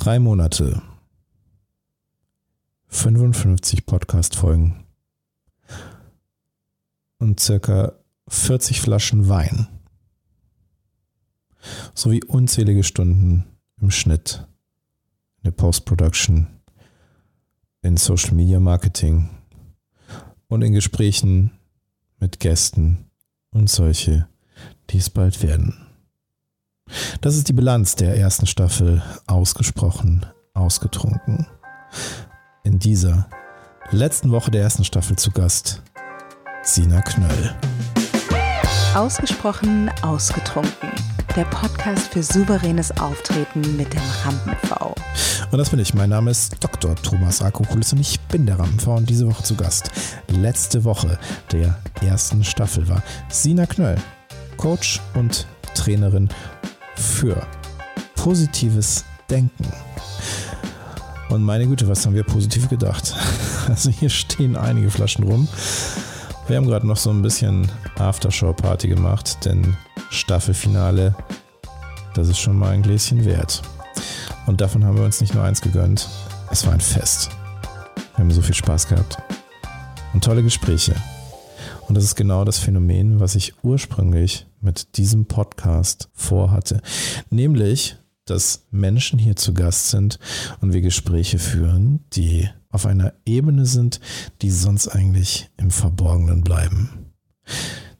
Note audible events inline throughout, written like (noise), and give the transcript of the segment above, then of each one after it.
Drei Monate. 55 Podcast-Folgen. Und circa 40 Flaschen Wein. Sowie unzählige Stunden im Schnitt, in der Post-Production, in Social Media Marketing und in Gesprächen mit Gästen und solche, die es bald werden. Das ist die Bilanz der ersten Staffel ausgesprochen ausgetrunken. In dieser letzten Woche der ersten Staffel zu Gast Sina Knöll. Ausgesprochen ausgetrunken. Der Podcast für souveränes Auftreten mit dem Rampen-V. Und das bin ich. Mein Name ist Dr. Thomas Akokulis und ich bin der Rampen-V und diese Woche zu Gast. Letzte Woche der ersten Staffel war Sina Knöll, Coach und Trainerin für positives Denken. Und meine Güte, was haben wir positiv gedacht? (laughs) Also hier stehen einige Flaschen rum. Wir haben gerade noch so ein bisschen Aftershow-Party gemacht, denn Staffelfinale, das ist schon mal ein Gläschen wert. Und davon haben wir uns nicht nur eins gegönnt, es war ein Fest. Wir haben so viel Spaß gehabt. Und tolle Gespräche. Und das ist genau das Phänomen, was ich ursprünglich mit diesem Podcast vorhatte. Nämlich, dass Menschen hier zu Gast sind und wir Gespräche führen, die auf einer Ebene sind, die sonst eigentlich im Verborgenen bleiben.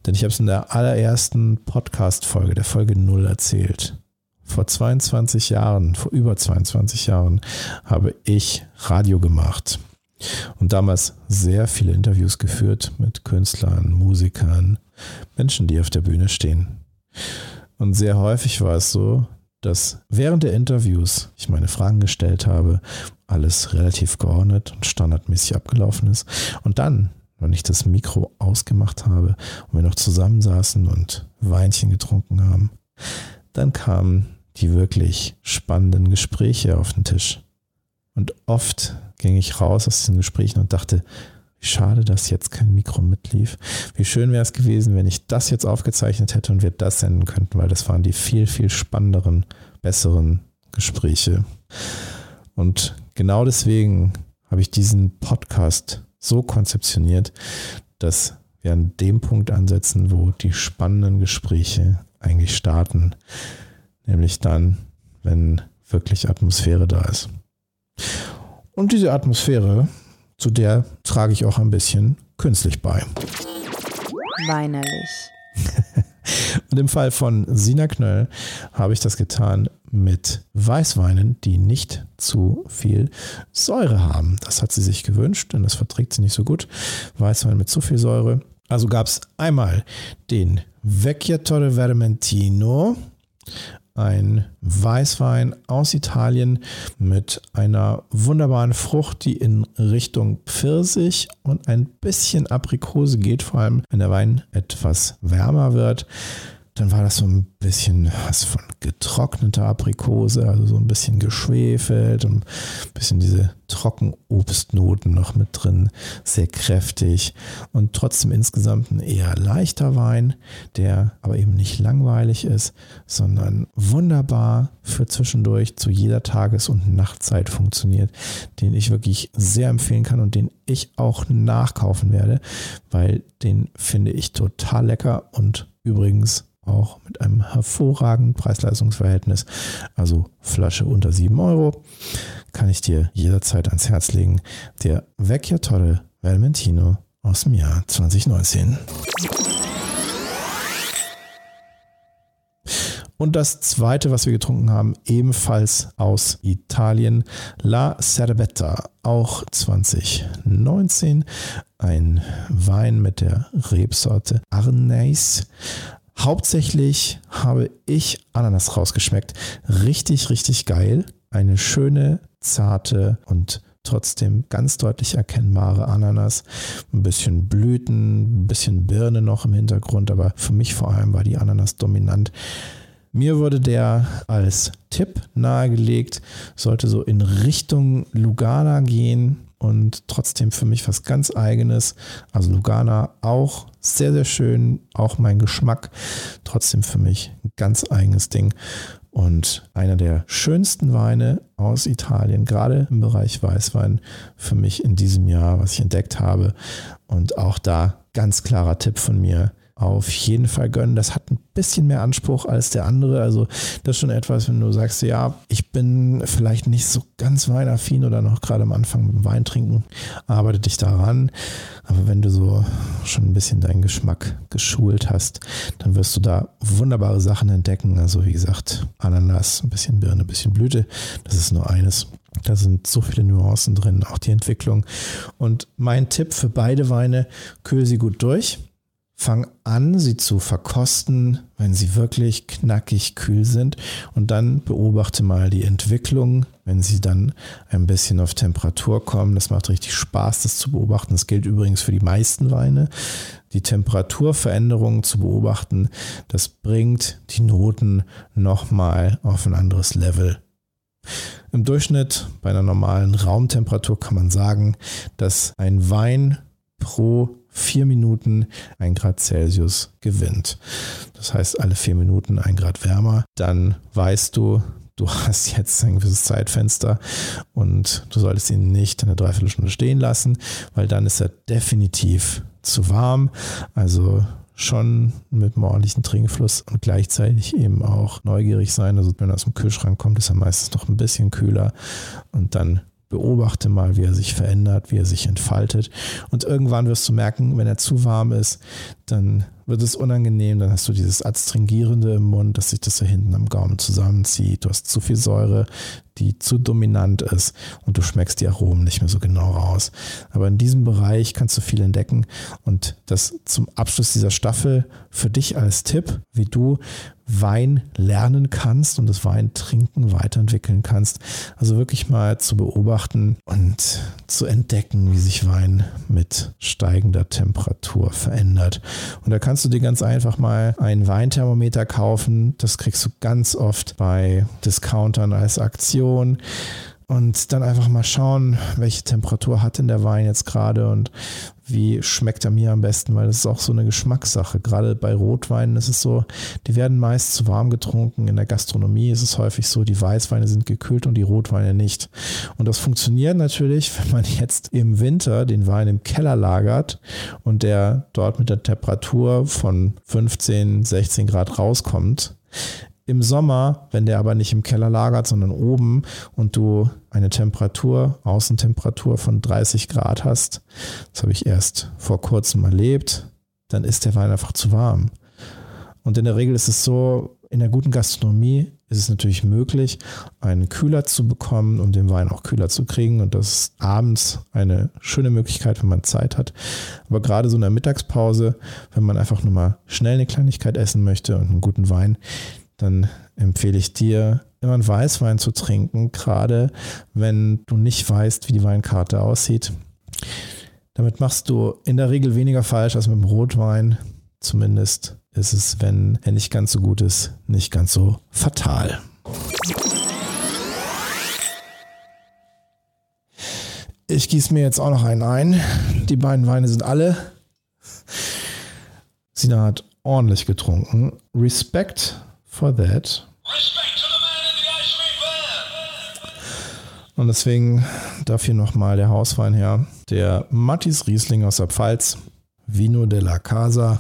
Denn ich habe es in der allerersten Podcast-Folge, der Folge 0 erzählt. Vor 22 Jahren, vor über 22 Jahren, habe ich Radio gemacht und damals sehr viele Interviews geführt mit Künstlern, Musikern, Menschen, die auf der Bühne stehen. Und sehr häufig war es so, dass während der Interviews ich meine Fragen gestellt habe, alles relativ geordnet und standardmäßig abgelaufen ist. Und dann, wenn ich das Mikro ausgemacht habe und wir noch zusammensaßen und Weinchen getrunken haben, dann kamen die wirklich spannenden Gespräche auf den Tisch. Und oft ging ich raus aus diesen Gesprächen und dachte, wie schade, dass jetzt kein Mikro mitlief. Wie schön wäre es gewesen, wenn ich das jetzt aufgezeichnet hätte und wir das senden könnten, weil das waren die viel, viel spannenderen, besseren Gespräche. Und genau deswegen habe ich diesen Podcast so konzeptioniert, dass wir an dem Punkt ansetzen, wo die spannenden Gespräche eigentlich starten. Nämlich dann, wenn wirklich Atmosphäre da ist. Und diese Atmosphäre, zu der trage ich auch ein bisschen künstlich bei. Weinerlich. (laughs) Und im Fall von Sina Knöll habe ich das getan mit Weißweinen, die nicht zu viel Säure haben. Das hat sie sich gewünscht, denn das verträgt sie nicht so gut. Weißwein mit zu viel Säure. Also gab es einmal den Vecchiatore Vermentino, ein Weißwein aus Italien mit einer wunderbaren Frucht, die in Richtung Pfirsich und ein bisschen Aprikose geht, vor allem wenn der Wein etwas wärmer wird dann war das so ein bisschen was von getrockneter Aprikose, also so ein bisschen geschwefelt und ein bisschen diese Trockenobstnoten noch mit drin, sehr kräftig und trotzdem insgesamt ein eher leichter Wein, der aber eben nicht langweilig ist, sondern wunderbar für zwischendurch zu jeder Tages- und Nachtzeit funktioniert, den ich wirklich sehr empfehlen kann und den ich auch nachkaufen werde, weil den finde ich total lecker und übrigens auch mit einem hervorragenden Preis-Leistungs-Verhältnis, also Flasche unter 7 Euro, kann ich dir jederzeit ans Herz legen. Der Vecchia Tolle Vermentino aus dem Jahr 2019. Und das zweite, was wir getrunken haben, ebenfalls aus Italien, La Cerbetta, auch 2019. Ein Wein mit der Rebsorte Arneis. Hauptsächlich habe ich Ananas rausgeschmeckt. Richtig, richtig geil. Eine schöne, zarte und trotzdem ganz deutlich erkennbare Ananas. Ein bisschen Blüten, ein bisschen Birne noch im Hintergrund, aber für mich vor allem war die Ananas dominant. Mir wurde der als Tipp nahegelegt, sollte so in Richtung Lugana gehen und trotzdem für mich was ganz eigenes. Also Lugana auch sehr, sehr schön, auch mein Geschmack, trotzdem für mich ein ganz eigenes Ding. und einer der schönsten Weine aus Italien, gerade im Bereich Weißwein für mich in diesem Jahr, was ich entdeckt habe. Und auch da ganz klarer Tipp von mir auf jeden Fall gönnen. Das hat ein bisschen mehr Anspruch als der andere. Also das ist schon etwas, wenn du sagst, ja, ich bin vielleicht nicht so ganz weinaffin oder noch gerade am Anfang mit dem Wein trinken, arbeite dich daran. Aber wenn du so schon ein bisschen deinen Geschmack geschult hast, dann wirst du da wunderbare Sachen entdecken. Also wie gesagt, Ananas, ein bisschen Birne, ein bisschen Blüte. Das ist nur eines. Da sind so viele Nuancen drin, auch die Entwicklung. Und mein Tipp für beide Weine, kühl sie gut durch Fang an, sie zu verkosten, wenn sie wirklich knackig kühl sind. Und dann beobachte mal die Entwicklung, wenn sie dann ein bisschen auf Temperatur kommen. Das macht richtig Spaß, das zu beobachten. Das gilt übrigens für die meisten Weine. Die Temperaturveränderungen zu beobachten, das bringt die Noten nochmal auf ein anderes Level. Im Durchschnitt bei einer normalen Raumtemperatur kann man sagen, dass ein Wein pro vier Minuten ein Grad Celsius gewinnt. Das heißt, alle vier Minuten ein Grad wärmer. Dann weißt du, du hast jetzt ein gewisses Zeitfenster und du solltest ihn nicht eine Dreiviertelstunde stehen lassen, weil dann ist er definitiv zu warm. Also schon mit einem ordentlichen Trinkfluss und gleichzeitig eben auch neugierig sein. Also wenn er aus dem Kühlschrank kommt, ist er meistens noch ein bisschen kühler und dann Beobachte mal, wie er sich verändert, wie er sich entfaltet. Und irgendwann wirst du merken, wenn er zu warm ist, dann wird es unangenehm. Dann hast du dieses Adstringierende im Mund, dass sich das da hinten am Gaumen zusammenzieht. Du hast zu viel Säure, die zu dominant ist und du schmeckst die Aromen nicht mehr so genau raus. Aber in diesem Bereich kannst du viel entdecken und das zum Abschluss dieser Staffel für dich als Tipp, wie du Wein lernen kannst und das Wein trinken weiterentwickeln kannst. Also wirklich mal zu beobachten und zu entdecken, wie sich Wein mit steigender Temperatur verändert. Und da kannst du dir ganz einfach mal ein Weinthermometer kaufen. Das kriegst du ganz oft bei Discountern als Aktion und dann einfach mal schauen, welche Temperatur hat denn der Wein jetzt gerade und wie schmeckt er mir am besten, weil das ist auch so eine Geschmackssache. Gerade bei Rotweinen ist es so, die werden meist zu warm getrunken. In der Gastronomie ist es häufig so, die Weißweine sind gekühlt und die Rotweine nicht. Und das funktioniert natürlich, wenn man jetzt im Winter den Wein im Keller lagert und der dort mit der Temperatur von 15, 16 Grad rauskommt im Sommer, wenn der aber nicht im Keller lagert, sondern oben und du eine Temperatur, Außentemperatur von 30 Grad hast, das habe ich erst vor kurzem erlebt, dann ist der Wein einfach zu warm. Und in der Regel ist es so, in der guten Gastronomie ist es natürlich möglich, einen Kühler zu bekommen und den Wein auch kühler zu kriegen. Und das ist abends eine schöne Möglichkeit, wenn man Zeit hat. Aber gerade so in der Mittagspause, wenn man einfach nur mal schnell eine Kleinigkeit essen möchte und einen guten Wein, dann empfehle ich dir, immer einen Weißwein zu trinken, gerade wenn du nicht weißt, wie die Weinkarte aussieht. Damit machst du in der Regel weniger falsch als mit dem Rotwein. Zumindest ist es, wenn er nicht ganz so gut ist, nicht ganz so fatal. Ich gieße mir jetzt auch noch einen ein. Die beiden Weine sind alle. Sina hat ordentlich getrunken. Respekt for that. Und deswegen darf hier nochmal der Hauswein her. Der Mattis Riesling aus der Pfalz. Vino de la Casa.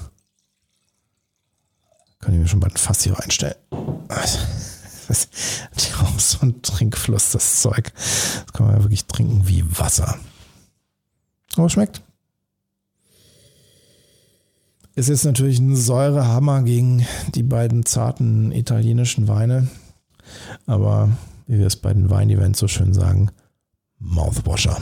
Kann ich mir schon bald fast hier reinstellen. Das ist auch so ein Trinkfluss, das Zeug. Das kann man ja wirklich trinken wie Wasser. Aber schmeckt. Es ist natürlich ein Säurehammer gegen die beiden zarten italienischen Weine. Aber wie wir es bei den Wein-Events so schön sagen, Mouthwasher.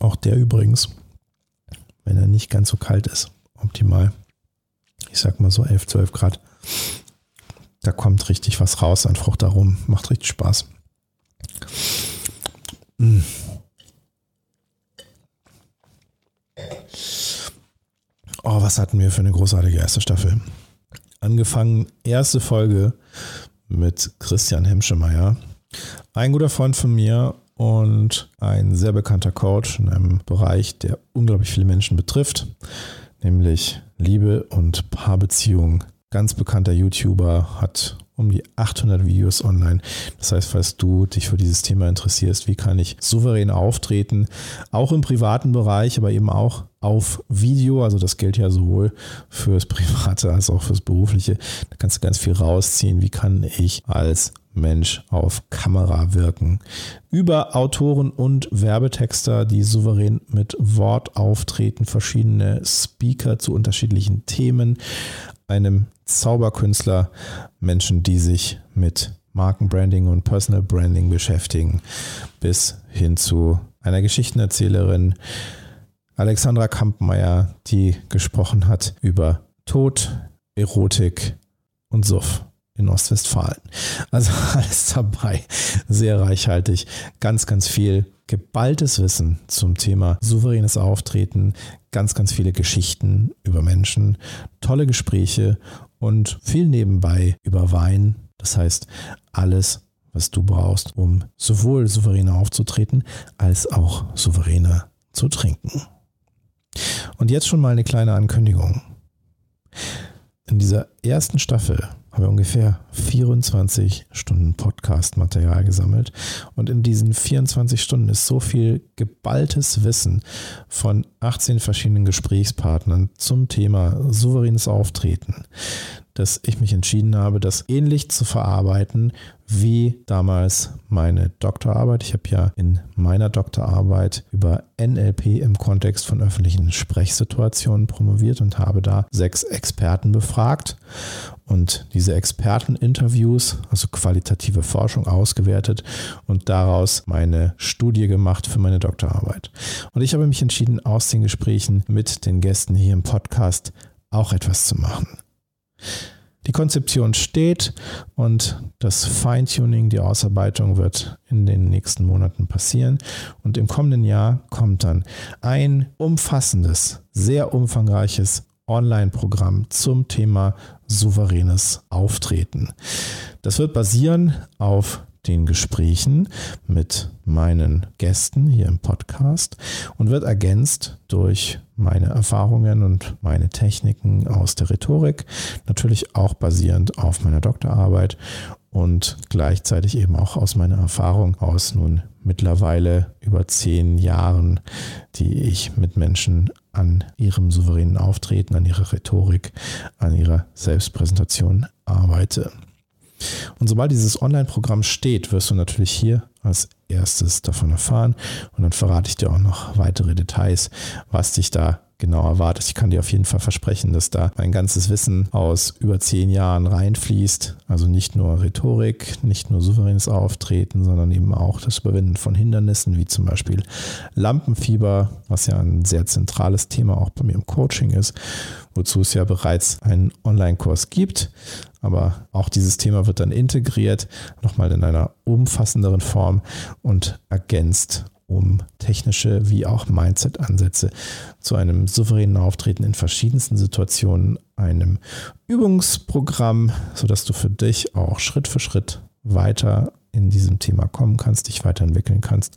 Auch der übrigens, wenn er nicht ganz so kalt ist, optimal. Ich sag mal so 11, 12 Grad da kommt richtig was raus an Fruchtaromen. Macht richtig Spaß. Mm. Oh, was hatten wir für eine großartige erste Staffel. Angefangen, erste Folge mit Christian Hemschemeyer. Ein guter Freund von mir und ein sehr bekannter Coach in einem Bereich, der unglaublich viele Menschen betrifft, nämlich Liebe und Paarbeziehung. Ganz bekannter YouTuber hat um die 800 Videos online. Das heißt, falls du dich für dieses Thema interessierst, wie kann ich souverän auftreten, auch im privaten Bereich, aber eben auch auf Video, also das gilt ja sowohl fürs (laughs) Private als auch fürs Berufliche, da kannst du ganz viel rausziehen. Wie kann ich als Mensch auf Kamera wirken. Über Autoren und Werbetexter, die souverän mit Wort auftreten, verschiedene Speaker zu unterschiedlichen Themen, einem Zauberkünstler, Menschen, die sich mit Markenbranding und Personal Branding beschäftigen, bis hin zu einer Geschichtenerzählerin, Alexandra Kampmeier, die gesprochen hat über Tod, Erotik und Suff in Ostwestfalen. Also (laughs) alles dabei, sehr reichhaltig, ganz, ganz viel geballtes Wissen zum Thema souveränes Auftreten, ganz, ganz viele Geschichten über Menschen, tolle Gespräche und viel nebenbei über Wein. Das heißt, alles, was du brauchst, um sowohl souveräner aufzutreten, als auch souveräner zu trinken. Und jetzt schon mal eine kleine Ankündigung. In dieser ersten Staffel haben wir ungefähr 24 Stunden Podcast-Material gesammelt. Und in diesen 24 Stunden ist so viel geballtes Wissen von 18 verschiedenen Gesprächspartnern zum Thema souveränes Auftreten, dass ich mich entschieden habe, das ähnlich zu verarbeiten wie damals meine Doktorarbeit. Ich habe ja in meiner Doktorarbeit über NLP im Kontext von öffentlichen Sprechsituationen promoviert und habe da sechs Experten befragt und diese Experteninterviews, also qualitative Forschung ausgewertet und daraus meine Studie gemacht für meine Doktorarbeit. Und ich habe mich entschieden, aus den Gesprächen mit den Gästen hier im Podcast auch etwas zu machen. Die Konzeption steht und das Feintuning, die Ausarbeitung wird in den nächsten Monaten passieren. Und im kommenden Jahr kommt dann ein umfassendes, sehr umfangreiches Online-Programm zum Thema souveränes Auftreten. Das wird basieren auf den Gesprächen mit meinen Gästen hier im Podcast und wird ergänzt durch meine Erfahrungen und meine Techniken aus der Rhetorik, natürlich auch basierend auf meiner Doktorarbeit und gleichzeitig eben auch aus meiner Erfahrung aus nun mittlerweile über zehn Jahren, die ich mit Menschen an ihrem souveränen Auftreten, an ihrer Rhetorik, an ihrer Selbstpräsentation arbeite. Und sobald dieses Online-Programm steht, wirst du natürlich hier als erstes davon erfahren. Und dann verrate ich dir auch noch weitere Details, was dich da genau erwartet. Ich kann dir auf jeden Fall versprechen, dass da mein ganzes Wissen aus über zehn Jahren reinfließt. Also nicht nur Rhetorik, nicht nur souveränes Auftreten, sondern eben auch das Überwinden von Hindernissen, wie zum Beispiel Lampenfieber, was ja ein sehr zentrales Thema auch bei mir im Coaching ist, wozu es ja bereits einen Online-Kurs gibt. Aber auch dieses Thema wird dann integriert, nochmal in einer umfassenderen Form und ergänzt um technische wie auch Mindset-Ansätze zu einem souveränen Auftreten in verschiedensten Situationen, einem Übungsprogramm, sodass du für dich auch Schritt für Schritt weiter in diesem Thema kommen kannst, dich weiterentwickeln kannst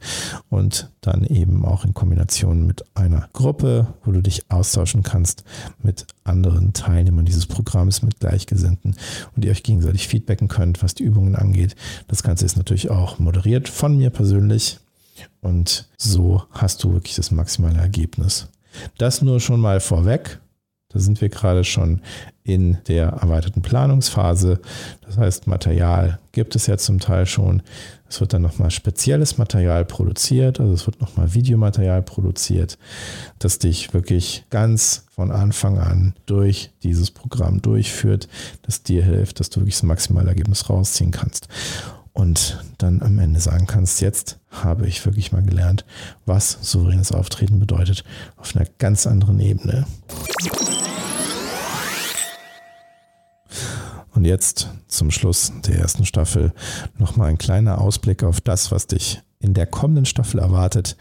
und dann eben auch in Kombination mit einer Gruppe, wo du dich austauschen kannst mit anderen Teilnehmern dieses Programms, mit Gleichgesinnten und ihr euch gegenseitig feedbacken könnt, was die Übungen angeht. Das Ganze ist natürlich auch moderiert von mir persönlich und so hast du wirklich das maximale Ergebnis. Das nur schon mal vorweg. Da sind wir gerade schon in der erweiterten Planungsphase. Das heißt, Material gibt es ja zum Teil schon. Es wird dann nochmal spezielles Material produziert, also es wird nochmal Videomaterial produziert, das dich wirklich ganz von Anfang an durch dieses Programm durchführt, das dir hilft, dass du wirklich das maximale Ergebnis rausziehen kannst und dann am Ende sagen kannst, jetzt habe ich wirklich mal gelernt, was souveränes Auftreten bedeutet auf einer ganz anderen Ebene. Und jetzt zum Schluss der ersten Staffel nochmal ein kleiner Ausblick auf das, was dich in der kommenden Staffel erwartet.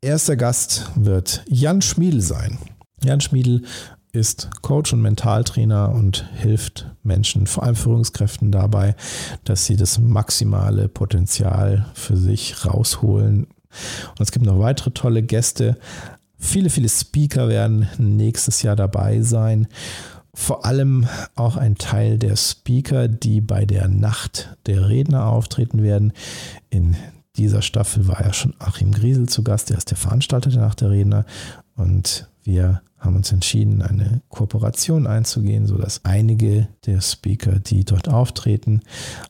Erster Gast wird Jan Schmiedl sein. Jan Schmiedl ist Coach und Mentaltrainer und hilft Menschen, vor allem Führungskräften dabei, dass sie das maximale Potenzial für sich rausholen. Und es gibt noch weitere tolle Gäste. Viele, viele Speaker werden nächstes Jahr dabei sein. Vor allem auch ein Teil der Speaker, die bei der Nacht der Redner auftreten werden. In dieser Staffel war ja schon Achim Griesel zu Gast, der ist der Veranstalter der Nacht der Redner. Und wir haben uns entschieden, eine Kooperation einzugehen, sodass einige der Speaker, die dort auftreten,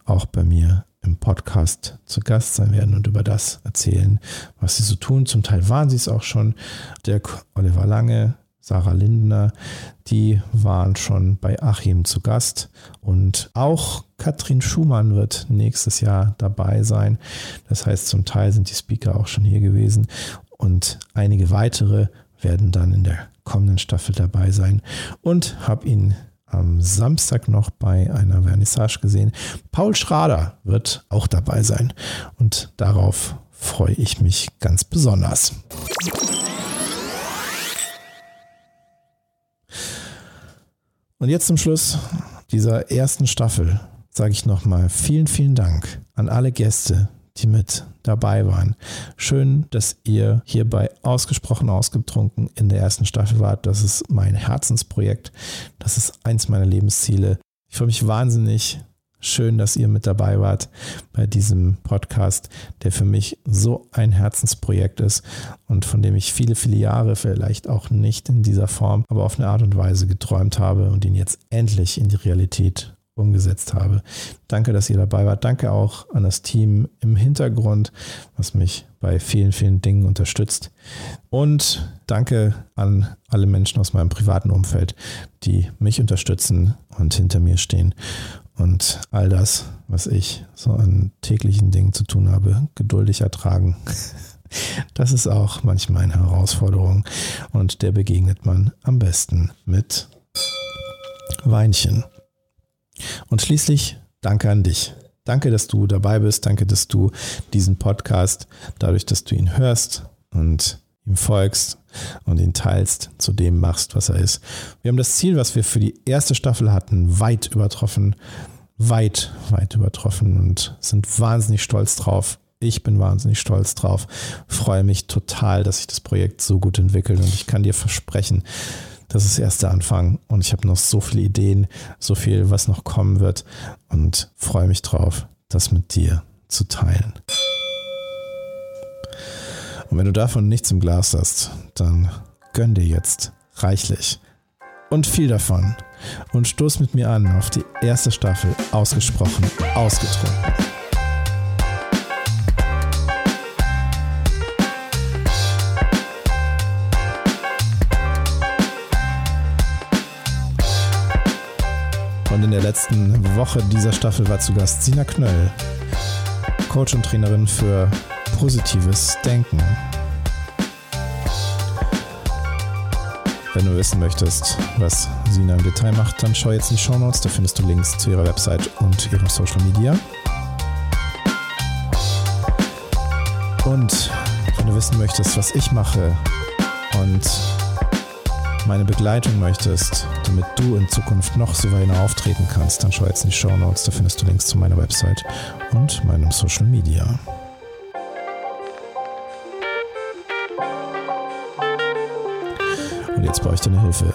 auch bei mir im Podcast zu Gast sein werden und über das erzählen, was sie so tun. Zum Teil waren sie es auch schon. Dirk Oliver Lange, Sarah Lindner, die waren schon bei Achim zu Gast. Und auch Katrin Schumann wird nächstes Jahr dabei sein. Das heißt, zum Teil sind die Speaker auch schon hier gewesen. Und einige weitere werden dann in der kommenden Staffel dabei sein. Und habe ihn am Samstag noch bei einer Vernissage gesehen. Paul Schrader wird auch dabei sein. Und darauf freue ich mich ganz besonders. Und jetzt zum Schluss dieser ersten Staffel sage ich nochmal vielen, vielen Dank an alle Gäste, die mit dabei waren. Schön, dass ihr hierbei ausgesprochen ausgetrunken in der ersten Staffel wart. Das ist mein Herzensprojekt. Das ist eins meiner Lebensziele. Ich freue mich wahnsinnig. Schön, dass ihr mit dabei wart bei diesem Podcast, der für mich so ein Herzensprojekt ist und von dem ich viele, viele Jahre vielleicht auch nicht in dieser Form, aber auf eine Art und Weise geträumt habe und ihn jetzt endlich in die Realität umgesetzt habe. Danke, dass ihr dabei wart. Danke auch an das Team im Hintergrund, was mich bei vielen, vielen Dingen unterstützt. Und danke an alle Menschen aus meinem privaten Umfeld, die mich unterstützen und hinter mir stehen und all das, was ich so an täglichen Dingen zu tun habe, geduldig ertragen. (laughs) Das ist auch manchmal eine Herausforderung und der begegnet man am besten mit Weinchen. Und schließlich danke an dich. Danke, dass du dabei bist. Danke, dass du diesen Podcast, dadurch, dass du ihn hörst und ihm folgst und ihn teilst, zu dem machst, was er ist. Wir haben das Ziel, was wir für die erste Staffel hatten, weit übertroffen. Weit, weit übertroffen und sind wahnsinnig stolz drauf. Ich bin wahnsinnig stolz drauf. Freue mich total, dass sich das Projekt so gut entwickelt und ich kann dir versprechen, das ist erst der Anfang und ich habe noch so viele Ideen, so viel, was noch kommen wird und freue mich drauf, das mit dir zu teilen. Und wenn du davon nichts im Glas hast, dann gönn dir jetzt reichlich und viel davon und stoß mit mir an auf die erste Staffel ausgesprochen ausgetrunken. Letzten Woche dieser Staffel war zu Gast Sina Knöll, Coach und Trainerin für positives Denken. Wenn du wissen möchtest, was Sina im Detail macht, dann schau jetzt in die Show Notes. Da findest du Links zu ihrer Website und ihrem Social Media. Und wenn du wissen möchtest, was ich mache und meine Begleitung möchtest, damit du in Zukunft noch souveräner auftreten kannst, dann schau jetzt in die Show Notes, da findest du Links zu meiner Website und meinem Social Media. Und jetzt brauche ich deine Hilfe.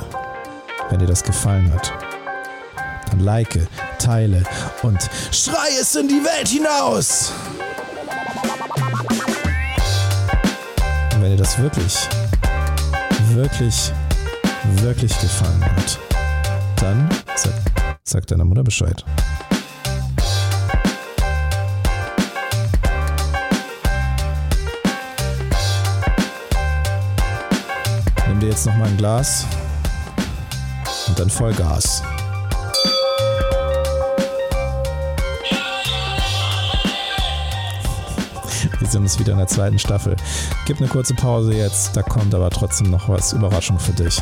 Wenn dir das gefallen hat, dann like, teile und schrei es in die Welt hinaus! Und wenn dir das wirklich, wirklich wirklich gefallen hat, dann sag, sag deiner Mutter Bescheid. Nimm dir jetzt noch mal ein Glas und dann Vollgas. Sehen uns wieder in der zweiten Staffel. Gib eine kurze Pause jetzt, da kommt aber trotzdem noch was Überraschung für dich.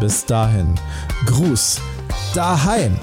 Bis dahin, Gruß daheim.